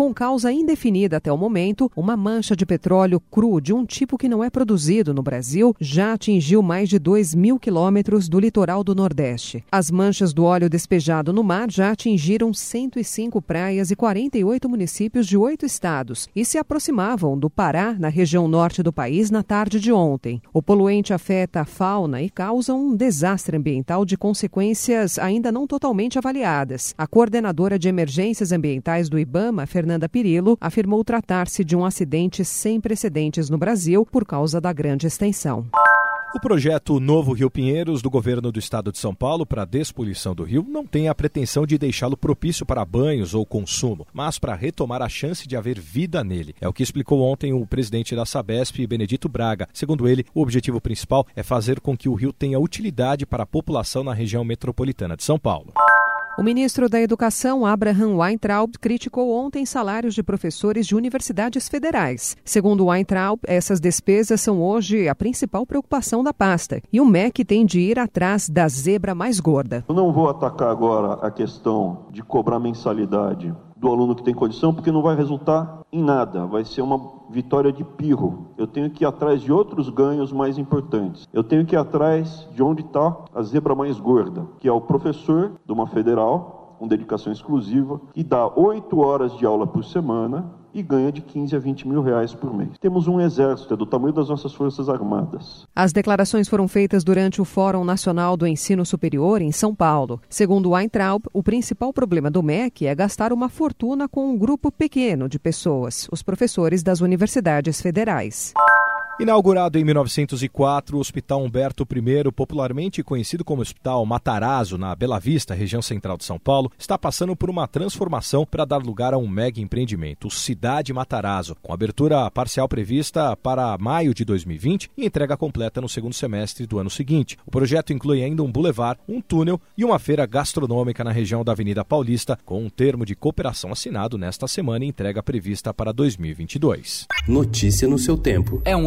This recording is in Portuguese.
Com causa indefinida até o momento, uma mancha de petróleo cru de um tipo que não é produzido no Brasil já atingiu mais de 2 mil quilômetros do litoral do Nordeste. As manchas do óleo despejado no mar já atingiram 105 praias e 48 municípios de oito estados e se aproximavam do Pará, na região norte do país, na tarde de ontem. O poluente afeta a fauna e causa um desastre ambiental de consequências ainda não totalmente avaliadas. A coordenadora de emergências ambientais do IBAMA, Fernanda Fernanda Pirillo, afirmou tratar-se de um acidente sem precedentes no Brasil por causa da grande extensão. O projeto Novo Rio Pinheiros do governo do estado de São Paulo para a despoluição do rio não tem a pretensão de deixá-lo propício para banhos ou consumo, mas para retomar a chance de haver vida nele. É o que explicou ontem o presidente da Sabesp, Benedito Braga. Segundo ele, o objetivo principal é fazer com que o rio tenha utilidade para a população na região metropolitana de São Paulo. O ministro da Educação, Abraham Weintraub, criticou ontem salários de professores de universidades federais. Segundo Weintraub, essas despesas são hoje a principal preocupação da pasta e o MEC tem de ir atrás da zebra mais gorda. Eu não vou atacar agora a questão de cobrar mensalidade do aluno que tem condição, porque não vai resultar em nada, vai ser uma vitória de pirro. Eu tenho que ir atrás de outros ganhos mais importantes. Eu tenho que ir atrás de onde está a zebra mais gorda, que é o professor de uma federal, com dedicação exclusiva, que dá oito horas de aula por semana e ganha de 15 a 20 mil reais por mês. Temos um exército, é do tamanho das nossas Forças Armadas. As declarações foram feitas durante o Fórum Nacional do Ensino Superior em São Paulo. Segundo Weintraub, o principal problema do MEC é gastar uma fortuna com um grupo pequeno de pessoas, os professores das universidades federais. Inaugurado em 1904, o Hospital Humberto I, popularmente conhecido como Hospital Matarazzo, na Bela Vista, região central de São Paulo, está passando por uma transformação para dar lugar a um mega empreendimento, o Cidade Matarazzo, com abertura parcial prevista para maio de 2020 e entrega completa no segundo semestre do ano seguinte. O projeto inclui ainda um bulevar, um túnel e uma feira gastronômica na região da Avenida Paulista, com um termo de cooperação assinado nesta semana e entrega prevista para 2022. Notícia no seu tempo. É um